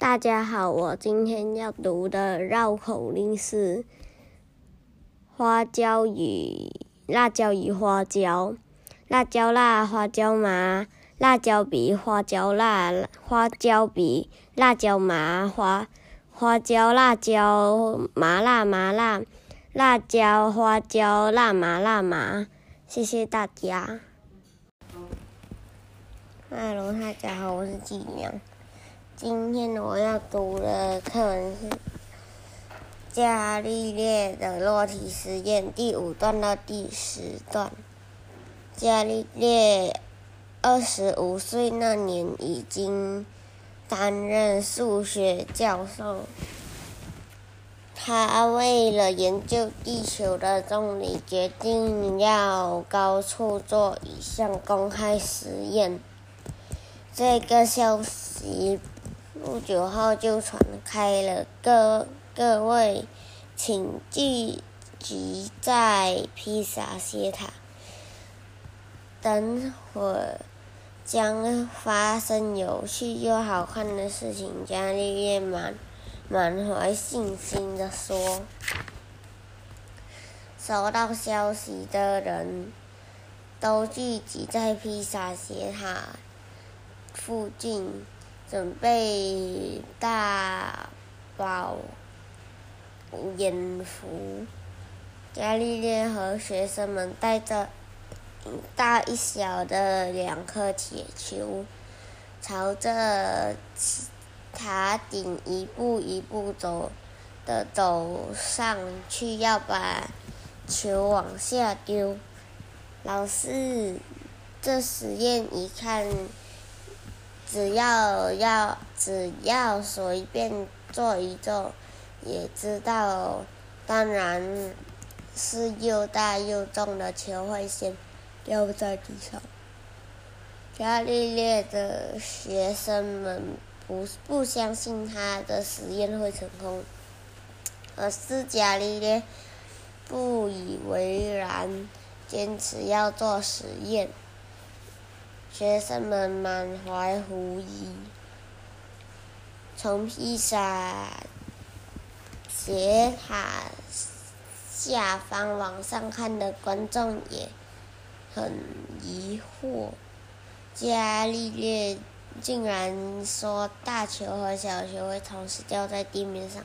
大家好，我今天要读的绕口令是花椒与辣椒与花椒，辣椒辣，花椒麻，辣椒比花椒辣，花椒比辣椒麻，花花椒辣椒麻辣麻辣，辣椒花椒辣麻辣麻。谢谢大家。Hello，大家好，我是纪良。今天我要读的课文是伽利略的落体实验第五段到第十段。伽利略二十五岁那年已经担任数学教授。他为了研究地球的重力，决定要高处做一项公开实验。这个消息。不久后就传开了，各各位，请聚集在披萨斜塔。等会儿将发生有趣又好看的事情。伽利略满满怀信心的说：“收到消息的人都聚集在披萨斜塔附近。”准备大饱眼福，伽利略和学生们带着一大一小的两颗铁球，朝着塔顶一步一步走的走上去，要把球往下丢。老师，这实验一看。只要要只要随便做一做，也知道，当然是又大又重的球会先掉在地上。伽利略的学生们不不相信他的实验会成功，而是伽利略不以为然，坚持要做实验。学生们满怀狐疑，从披萨斜塔下方往上看的观众也很疑惑：伽利略竟然说大球和小球会同时掉在地面上，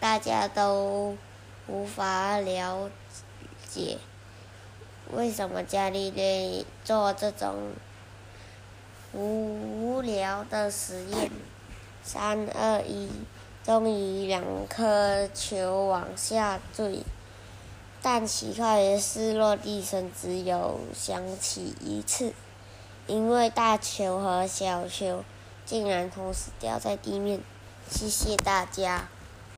大家都无法了解为什么伽利略做这种。无聊的实验，三二一，终于两颗球往下坠，但奇怪的是落地声只有响起一次，因为大球和小球竟然同时掉在地面。谢谢大家。